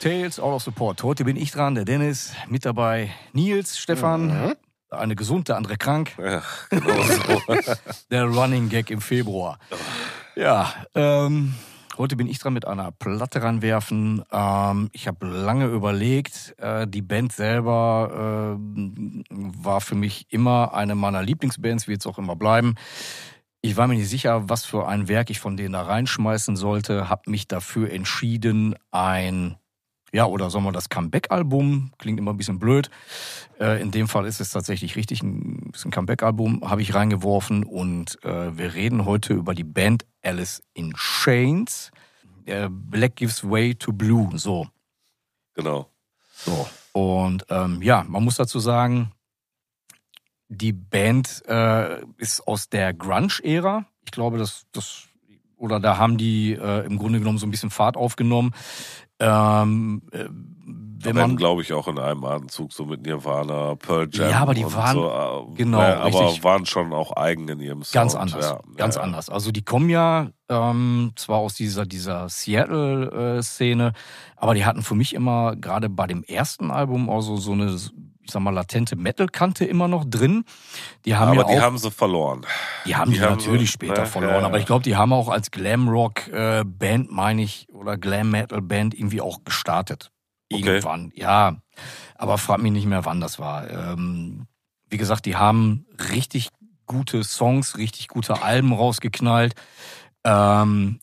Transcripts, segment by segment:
Tales All of Support. Heute bin ich dran, der Dennis. Mit dabei Nils, Stefan. Mhm. Eine gesund, der andere krank. Ja, genau so. Der Running Gag im Februar. Ja, ähm, heute bin ich dran mit einer Platte ranwerfen. Ähm, ich habe lange überlegt. Äh, die Band selber äh, war für mich immer eine meiner Lieblingsbands, wird es auch immer bleiben. Ich war mir nicht sicher, was für ein Werk ich von denen da reinschmeißen sollte. Habe mich dafür entschieden, ein ja, oder sagen wir das Comeback-Album, klingt immer ein bisschen blöd. Äh, in dem Fall ist es tatsächlich richtig, ein, ist ein Comeback-Album, habe ich reingeworfen und äh, wir reden heute über die Band Alice in Chains. Äh, Black gives way to blue, so. genau. so. Und ähm, ja, man muss dazu sagen, die Band äh, ist aus der Grunge-Ära. Ich glaube, das, das, oder da haben die äh, im Grunde genommen so ein bisschen Fahrt aufgenommen. Ähm, äh, wenn man, glaube ich, auch in einem Atemzug, so mit Nirvana, Pearl Jam. Ja, aber die und waren- So, äh, genau, äh, aber richtig. waren schon auch eigen in ihrem Sound. Ganz anders, Ja, ganz ja, anders. Also die kommen ja ähm, zwar aus dieser dieser Seattle-Szene, aber die hatten für mich immer gerade bei dem ersten Album auch so, so eine, ich sag mal, latente Metal-Kante immer noch drin. Die haben Aber ja die auch, haben sie verloren. die haben die, die haben natürlich so- später ja, verloren, ja, aber ich glaube, die haben auch als Glam-Rock-Band, meine ich, oder Glam-Metal-Band irgendwie auch gestartet. Okay. Irgendwann, ja. Aber frag mich nicht mehr, wann das war. Ähm, wie gesagt, die haben richtig gute Songs, richtig gute Alben rausgeknallt. Ähm,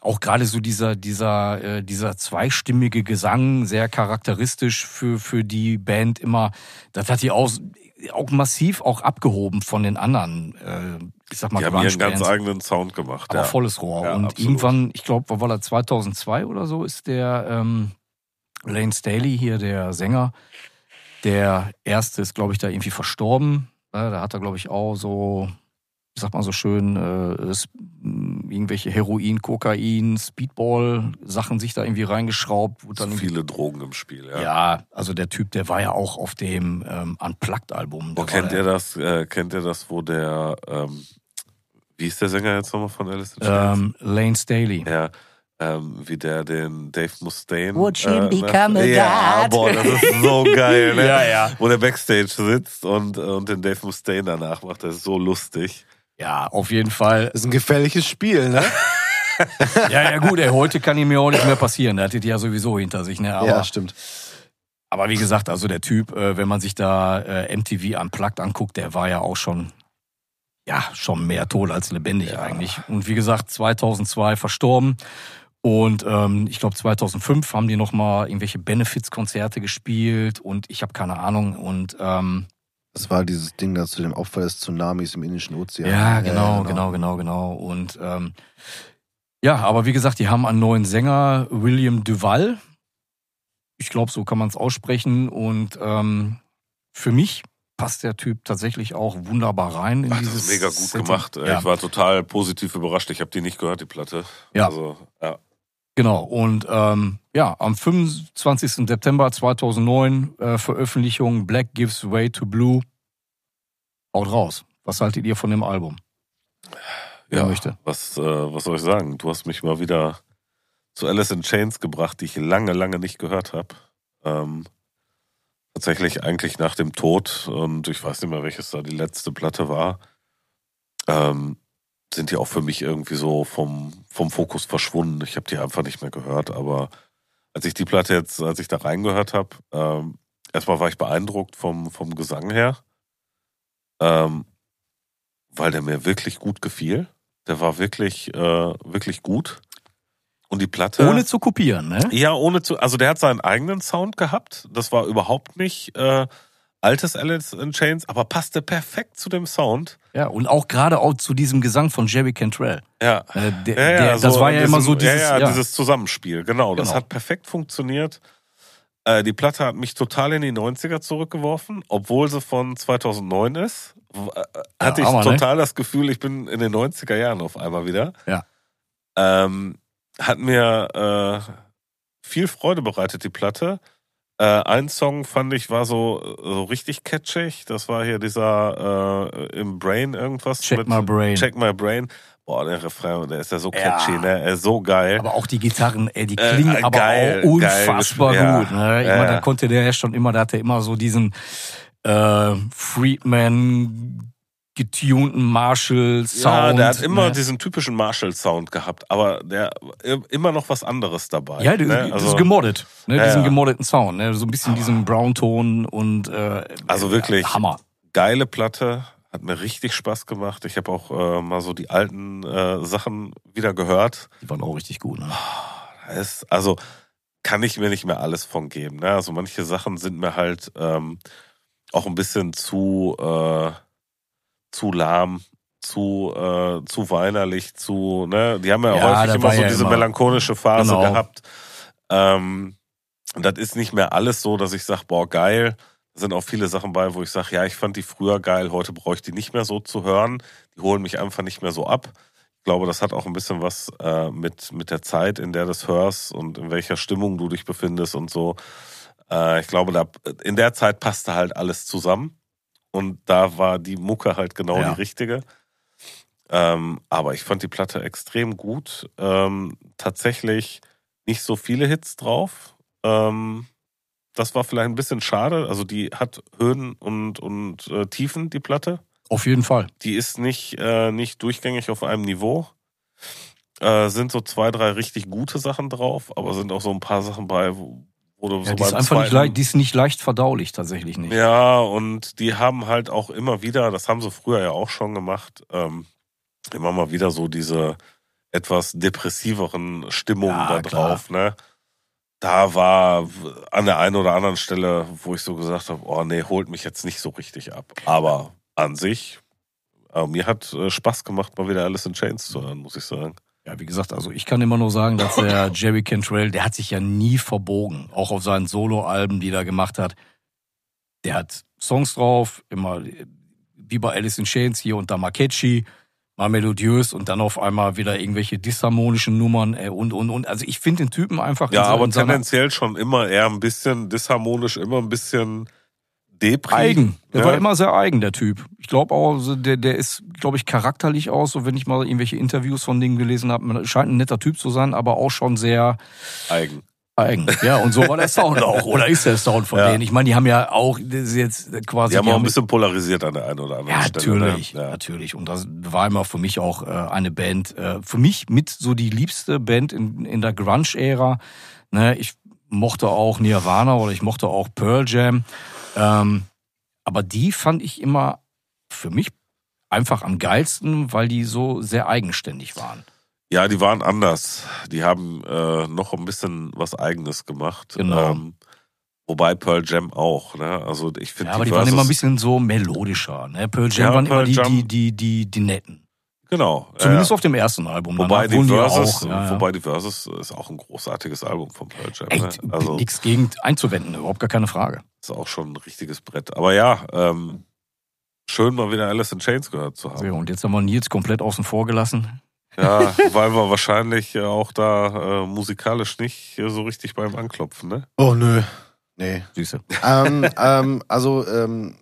auch gerade so dieser, dieser, äh, dieser zweistimmige Gesang, sehr charakteristisch für, für die Band immer. Das hat die auch, auch massiv auch abgehoben von den anderen, äh, ich sag mal, Die haben ihren ganz eigenen Sound gemacht. Aber ja. volles Rohr. Ja, und absolut. irgendwann, ich glaube, war er 2002 oder so, ist der ähm, Lane Staley hier, der Sänger, der erste ist, glaube ich, da irgendwie verstorben. Da hat er, glaube ich, auch so, sagt man so schön, äh, irgendwelche Heroin, Kokain, Speedball-Sachen sich da irgendwie reingeschraubt. Wurde dann irgendwie- viele Drogen im Spiel. Ja. ja. also der Typ, der war ja auch auf dem ähm, Unplugged-Album. War kennt ihr das? Äh, kennt ihr das, wo der, ähm, wie ist der Sänger jetzt nochmal von Alice in Chains? Ähm, Lane Staley. Ja, ähm, wie der den Dave Mustaine. Watch him ne? become a Ja, god. boah, das ist so geil, ne? Ja, ja. Wo der Backstage sitzt und, und den Dave Mustaine danach macht, das ist so lustig. Ja, auf jeden Fall. Das ist ein gefährliches Spiel, ne? Ja, ja, gut, ey, heute kann ihm ja auch nicht mehr passieren. Der hat das ja sowieso hinter sich, ne? Aber, ja, stimmt. aber wie gesagt, also der Typ, äh, wenn man sich da äh, MTV Unplugged anguckt, der war ja auch schon, ja, schon mehr tot als lebendig eigentlich. Und wie gesagt, 2002 verstorben. Und ähm, ich glaube 2005 haben die nochmal irgendwelche Benefits-Konzerte gespielt und ich habe keine Ahnung. Und ähm, Das war dieses Ding da zu dem Opfer des Tsunamis im Indischen Ozean. Ja, genau, genau, genau, genau. Und ähm, ja, aber wie gesagt, die haben einen neuen Sänger, William Duval. Ich glaube, so kann man es aussprechen. Und ähm, für mich passt der Typ tatsächlich auch wunderbar rein in Ach, das dieses ist mega gut Setting. gemacht. Ja, Ich war total positiv überrascht. Ich habe die nicht gehört, die Platte. Ja. Also, ja. Genau. Und ähm, ja, am 25. September 2009 äh, Veröffentlichung Black Gives Way to Blue. Haut raus. Was haltet ihr von dem Album? Wer ja. möchte? Was, äh, was soll ich sagen? Du hast mich mal wieder zu Alice in Chains gebracht, die ich lange, lange nicht gehört habe. Ähm, tatsächlich eigentlich nach dem Tod, und ich weiß nicht mehr, welches da die letzte Platte war, ähm, sind die auch für mich irgendwie so vom, vom Fokus verschwunden. Ich habe die einfach nicht mehr gehört, aber als ich die Platte jetzt, als ich da reingehört habe, ähm, erstmal war ich beeindruckt vom, vom Gesang her, ähm, weil der mir wirklich gut gefiel. Der war wirklich, äh, wirklich gut. Und die Platte. Ohne zu kopieren, ne? Ja, ohne zu. Also der hat seinen eigenen Sound gehabt. Das war überhaupt nicht äh, altes Alice in Chains, aber passte perfekt zu dem Sound. Ja, und auch gerade auch zu diesem Gesang von Jerry Cantrell. Ja. Äh, der, Ja, ja, der, das so war ja in immer diesem- so dieses, ja, ja, dieses Zusammenspiel, genau. Das Genau. hat perfekt funktioniert. Äh, die Platte hat mich total in die 90er zurückgeworfen, obwohl sie von 2009 ist. Äh, Hatte ich Hammer, ne? total das Gefühl, ich bin in den 90er Jahren auf einmal wieder. Ja. Ähm, hat mir äh, viel Freude bereitet, die Platte. Äh, ein Song fand ich war so, so richtig catchig. Das war hier dieser äh, im Brain irgendwas. Check My Brain. Check My Brain. boah, der Refrain, der ist ja so Ja. catchy, ne? Er ist so geil. Aber auch die Gitarren, ey, die Äh, klingen äh, aber geil, auch unfassbar geil gut. Ne? Ich ja. meine, Ja, da ja. konnte der ja schon immer, da hat er immer so diesen äh, Friedman getunten Marshall-Sound. ja, der hat immer ne? diesen typischen Marshall-Sound gehabt, aber der immer noch was anderes dabei. Ja, ne? das ist gemoddet, ne? Ja, diesen ja. gemoddeten Sound, ne? so ein bisschen diesen Brownton und äh, Also wirklich. Hammer. geile Platte, hat mir richtig Spaß gemacht. Ich habe auch äh, mal so die alten äh, Sachen wieder gehört. Die waren auch richtig gut. Ne? Ist, also kann ich mir nicht mehr alles von geben. Ne? Also manche Sachen sind mir halt ähm, auch ein bisschen zu, äh, zu lahm, zu, äh, zu weinerlich, zu, ne? Die haben ja, Ja, häufig immer so ja diese immer- melancholische Phase Genau. gehabt. Ähm, und das ist nicht mehr alles so, dass ich sage, boah, geil. Da sind auch viele Sachen bei, wo ich sage, ja, ich fand die früher geil, heute brauche ich die nicht mehr so zu hören. Die holen mich einfach nicht mehr so ab. Ich glaube, das hat auch ein bisschen was äh, mit, mit der Zeit, in der du das hörst und in welcher Stimmung du dich befindest und so. Äh, ich glaube, da, in der Zeit passte halt alles zusammen. Und da war die Mucke halt genau Ja. die richtige. Ähm, aber ich fand die Platte extrem gut. Ähm, tatsächlich nicht so viele Hits drauf. Ähm, das war vielleicht ein bisschen schade. Also die hat Höhen und, und äh, Tiefen, die Platte. Auf jeden Fall. Die ist nicht, äh, nicht durchgängig auf einem Niveau. Äh, sind so zwei, drei richtig gute Sachen drauf, aber sind auch so ein paar Sachen bei, wo, du Ja, so die ist einfach nicht leicht, die ist nicht leicht verdaulich, tatsächlich nicht. ja, und die haben halt auch immer wieder, das haben sie früher ja auch schon gemacht, ähm, immer mal wieder so diese etwas depressiveren Stimmungen Ja, da klar. drauf, ne? Da war an der einen oder anderen Stelle, wo ich so gesagt habe, oh nee, holt mich jetzt nicht so richtig ab. Aber an sich, äh, mir hat äh, Spaß gemacht, mal wieder Alice in Chains zu hören, muss ich sagen. Ja, wie gesagt, also ich kann immer nur sagen, dass der Jerry Cantrell, der hat sich ja nie verbogen. Auch auf seinen Soloalben, die er gemacht hat. Der hat Songs drauf, immer wie bei Alice in Chains hier und da mal catchy, mal melodiös und dann auf einmal wieder irgendwelche disharmonischen Nummern äh, und, und, und. Also ich finde den Typen einfach in Ja, aber tendenziell schon immer eher ein bisschen disharmonisch, immer ein bisschen Depri. eigen. Der Ja. war immer sehr eigen, der Typ. Ich glaube auch, so der, der ist, glaube ich, charakterlich aus, so wenn ich mal irgendwelche Interviews von Dingen gelesen habe. Scheint ein netter Typ zu sein, aber auch schon sehr eigen. eigen. Ja, und so war der Sound auch. Oder ist der Sound von Ja. denen? Ich meine, die haben ja auch das ist jetzt quasi. Die haben auch ein bisschen polarisiert an der einen oder anderen ja, Stelle. natürlich, Ne? Ja. natürlich. Und das war immer für mich auch äh, eine Band, äh, für mich mit so die liebste Band in, in der Grunge-Ära. Ne, ich mochte auch Nirvana oder ich mochte auch Pearl Jam. Ähm, aber die fand ich immer für mich einfach am geilsten, weil die so sehr eigenständig waren. Ja, die waren anders. Die haben äh, noch ein bisschen was Eigenes gemacht. Genau. Ähm, wobei Pearl Jam auch. Ne? Also ich finde Ja, aber die die waren immer ein bisschen so melodischer. Ne? Pearl Jam Ja, waren immer Pearl die, Jam- die, die, die, die netten. Genau. Zumindest ja. auf dem ersten Album. Wobei die, ja Verses, auch, ja, ja. wobei die Verses ist auch ein großartiges Album von Pearl Jam. Ey, Ne? Also nichts gegen einzuwenden, überhaupt gar keine Frage. ist auch schon ein richtiges Brett. Aber ja, ähm, schön mal wieder Alice in Chains gehört zu So, haben. und jetzt haben wir Nils komplett außen vor gelassen. Ja, weil wir wahrscheinlich äh, auch da äh, musikalisch nicht äh, so richtig beim Anklopfen, ne? Oh, nö. Nee. Süße. ähm, ähm, also, ähm,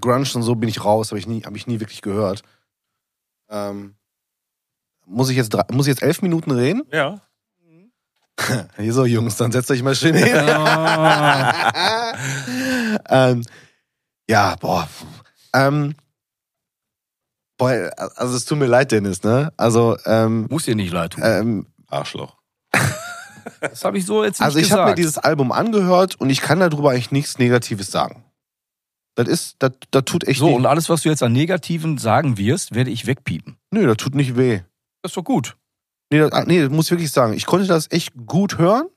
Grunge und so bin ich raus, habe ich, nie- hab ich nie wirklich gehört. Ähm, muss, ich jetzt drei, muss ich jetzt elf Minuten reden? Ja. Hier so, Jungs, dann setzt euch mal schön hin. ähm, ja, boah. Ähm, boah, also es tut mir leid, Dennis, ne? Also, ähm, Muss dir nicht leid tun. ähm, Arschloch. das habe ich so jetzt nicht also ich habe gesagt. mir dieses Album angehört und ich kann darüber eigentlich nichts Negatives sagen. Das ist, das, das tut echt so, nicht, und alles, was du jetzt an Negativen sagen wirst, werde ich wegpiepen. nö, das tut nicht weh. Das ist doch gut. Nee, das, ah, nee, das muss ich wirklich sagen. Ich konnte das echt gut hören.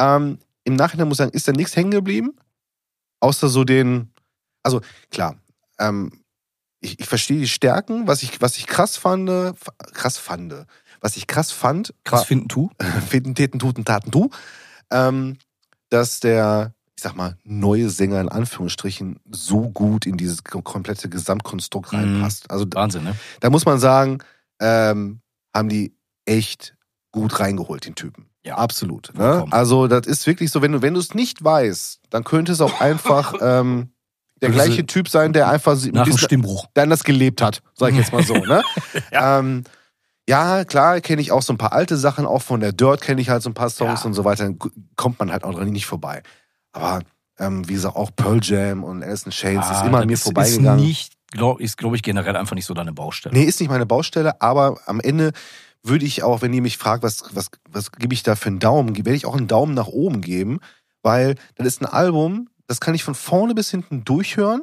Ähm, Im Nachhinein muss ich sagen, ist da nichts hängen geblieben. Außer so den, also klar, ähm, ich, ich verstehe die Stärken, was ich, was ich krass fand, krass fand, was ich krass fand, Krass finden tu. Feten, Teten, Tuten, Taten, Tu, ähm, dass der, ich sag mal, neue Sänger in Anführungsstrichen so gut in dieses kom- komplette Gesamtkonstrukt Mhm. reinpasst. Also da, Wahnsinn, ne? da muss man sagen, ähm, haben die echt gut reingeholt, den Typen. Ja. Absolut. Ne? Also das ist wirklich so, wenn du wenn du es nicht weißt, dann könnte es auch einfach ähm, der gleiche Typ sein, der einfach Nach dem Stimmbruch. der anders gelebt hat, sag ich jetzt mal so. Ne? ähm, Ja, klar, kenne ich auch so ein paar alte Sachen, auch von der Dirt kenne ich halt so ein paar Songs Ja. und so weiter. Dann kommt man halt auch dran nicht vorbei. Aber ähm, wie gesagt, auch Pearl Jam und Alice in Chains ist Ah, immer an mir das vorbeigegangen. Ist, nicht, glaub, ist glaube ich, generell einfach nicht so deine Baustelle. Nee, ist nicht meine Baustelle, aber am Ende würde ich auch, wenn ihr mich fragt, was, was, was gebe ich da für einen Daumen, werde ich auch einen Daumen nach oben geben, weil das ist ein Album, das kann ich von vorne bis hinten durchhören.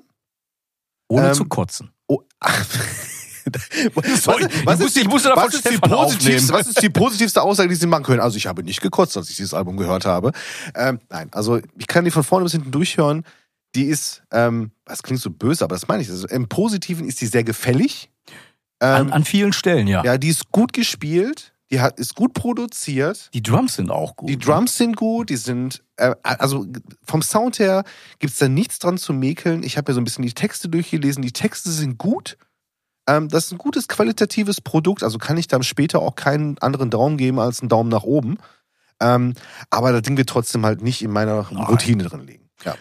Ohne ähm, zu kotzen. Oh, ach. Was, Sorry, ist- was, die, was, ist positivste, aufnehmen. was ist die positivste Aussage, die sie machen können? Also ich habe nicht gekotzt, als ich dieses Album gehört habe. Ähm, nein, also ich kann die von vorne bis hinten durchhören. Die ist, ähm, das klingt so böse, aber das meine ich. Also Im Positiven ist die sehr gefällig. An, Ähm, an vielen Stellen, ja. ja, die ist gut gespielt, die hat, ist gut produziert. Die Drums sind auch gut. Die Drums sind gut, die sind, äh, also vom Sound her gibt's da nichts dran zu mäkeln. Ich habe ja so ein bisschen die Texte durchgelesen. Die Texte sind gut. Ähm, das ist ein gutes qualitatives Produkt, also kann ich dann später auch keinen anderen Daumen geben als einen Daumen nach oben. Ähm, aber das Ding wird trotzdem halt nicht in meiner Nein. Routine drin liegen. Ja,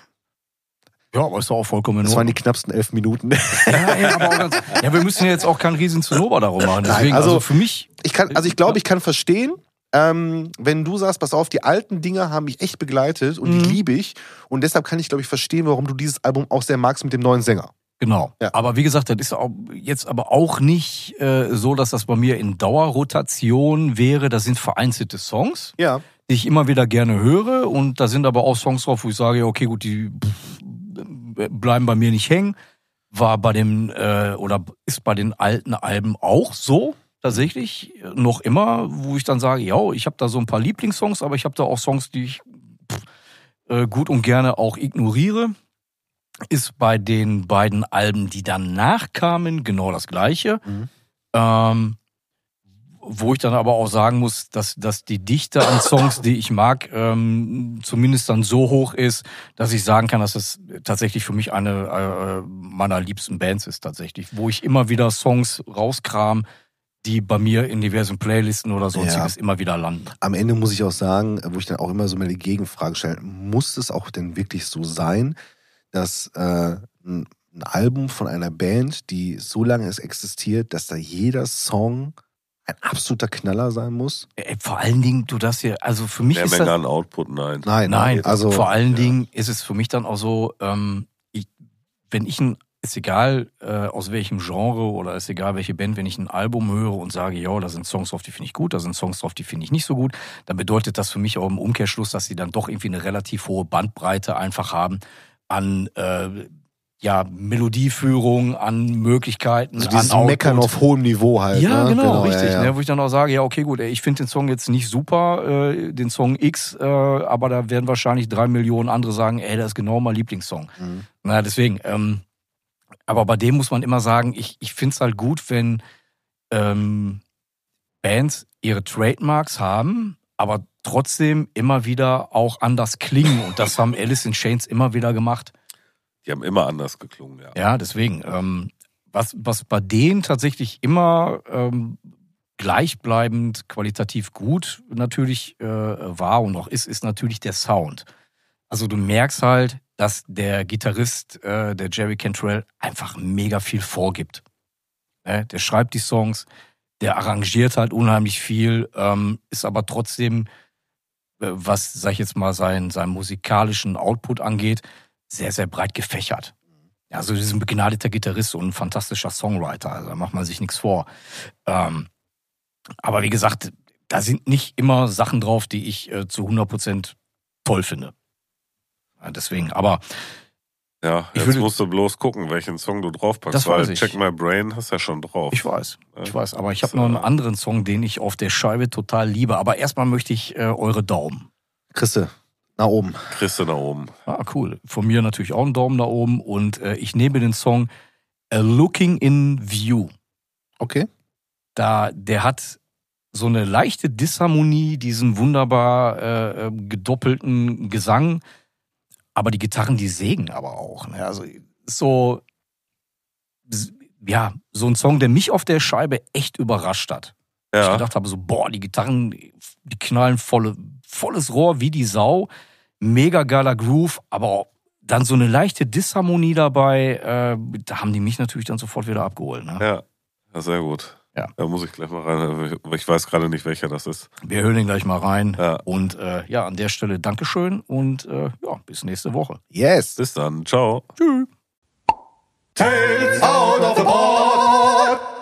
Ja, aber ist doch auch vollkommen in das waren die knappsten elf Minuten. Ja, ja, aber auch ganz, ja, wir müssen ja jetzt auch keinen riesen Zinnober darum machen. Nein, Deswegen, also- also, für mich, Ich kann, also ich glaube, ich kann verstehen, ähm, wenn du sagst, pass auf, die alten Dinger haben mich echt begleitet und die Mhm. liebe ich. Und deshalb kann ich, glaube ich, verstehen, warum du dieses Album auch sehr magst mit dem neuen Sänger. Genau. Ja. Aber wie gesagt, das ist jetzt aber auch nicht äh, so, dass das bei mir in Dauerrotation wäre. Das sind vereinzelte Songs, Ja. die ich immer wieder gerne höre. Und da sind aber auch Songs drauf, wo ich sage, okay, gut, die pff, bleiben bei mir nicht hängen. War bei dem, äh, oder ist bei den alten Alben auch so. Tatsächlich noch immer, wo ich dann sage, ja, ich habe da so ein paar Lieblingssongs, aber ich habe da auch Songs, die ich pff, äh, gut und gerne auch ignoriere. Ist bei den beiden Alben, die danach kamen, genau das gleiche. Mhm. Ähm, wo ich dann aber auch sagen muss, dass, dass die Dichte an Songs, die ich mag, ähm, zumindest dann so hoch ist, dass ich sagen kann, dass es tatsächlich für mich eine äh, meiner liebsten Bands ist tatsächlich, wo ich immer wieder Songs rauskram, die bei mir in diversen Playlisten oder sonstiges immer wieder landen. Am Ende muss ich auch sagen, wo ich dann auch immer so meine Gegenfrage stelle, muss es auch denn wirklich so sein, dass äh, ein ein Album von einer Band, die so lange es existiert, dass da jeder Song ein absoluter Knaller sein muss? Äh, Vor allen Dingen, du das hier, also für mich Mehr ist Menge das, an Output, nein. Nein, Nein, also vor allen ja. Dingen ist es für mich dann auch so, ähm, ich, wenn ich ein, ist egal äh, aus welchem Genre oder ist egal welche Band, wenn ich ein Album höre und sage, ja, da sind Songs drauf, die finde ich gut, da sind Songs drauf, die finde ich nicht so gut, dann bedeutet das für mich auch im Umkehrschluss, dass sie dann doch irgendwie eine relativ hohe Bandbreite einfach haben an äh, ja, Melodieführung, an Möglichkeiten, also dieses an Meckern Output. auf hohem Niveau halt. Ja, ne? genau, richtig. ja, ja. Ne, wo ich dann auch sage, ja, okay, gut, ey, ich finde den Song jetzt nicht super, äh, den Song X, äh, aber da werden wahrscheinlich drei Millionen andere sagen, ey, das ist genau mein Lieblingssong. Mhm. Na, deswegen, ähm, aber bei dem muss man immer sagen, ich, ich finde es halt gut, wenn ähm, Bands ihre Trademarks haben, aber trotzdem immer wieder auch anders klingen. Und das haben Alice in Chains immer wieder gemacht. Die haben immer anders geklungen, ja. Ja, deswegen. Ähm, was, was bei denen tatsächlich immer ähm, gleichbleibend qualitativ gut natürlich äh, war und noch ist, ist natürlich der Sound. Also du merkst halt, dass der Gitarrist, äh, der Jerry Cantrell, einfach mega viel vorgibt. Ne? Der schreibt die Songs, der arrangiert halt unheimlich viel, ähm, ist aber trotzdem, äh, was, sag ich jetzt mal, sein, seinen musikalischen Output angeht, sehr, sehr breit gefächert. Ja, Also, das ist ein begnadeter Gitarrist und ein fantastischer Songwriter. Also, da macht man sich nichts vor. Ähm, aber wie gesagt, da sind nicht immer Sachen drauf, die ich äh, zu 100% toll finde. Ja, deswegen, aber Ja, Ich jetzt würde- musst du bloß gucken, welchen Song du draufpackst, Das weil weiß ich. Check My Brain hast ja schon drauf. ich weiß, Ja. ich weiß. Aber ich habe noch einen äh, anderen Song, den ich auf der Scheibe total liebe. Aber erstmal möchte ich äh, eure Daumen. Christe, nach oben. Du da oben. Ah, cool. Von mir natürlich auch einen Daumen nach oben. Und äh, ich nehme den Song A Looking in View. Okay. da der hat so eine leichte Disharmonie, diesen wunderbar äh, äh, gedoppelten Gesang, aber die Gitarren, die sägen aber auch. Ne? Also so ja so ein Song, der mich auf der Scheibe echt überrascht hat. Ich Ja, gedacht habe so boah, die Gitarren, die knallen volle, volles Rohr wie die Sau, mega geiler Groove, aber dann so eine leichte Disharmonie dabei. Äh, da haben die mich natürlich dann sofort wieder abgeholt. Ne? ja, ja, sehr gut. Ja. Da muss ich gleich mal rein, aber ich weiß gerade nicht, welcher das ist. Wir hören ihn gleich mal rein. Ja. Und äh, ja, an der Stelle Dankeschön und äh, ja, bis nächste Woche. Yes. Bis dann. Ciao. Tschüss. Tales out of the board.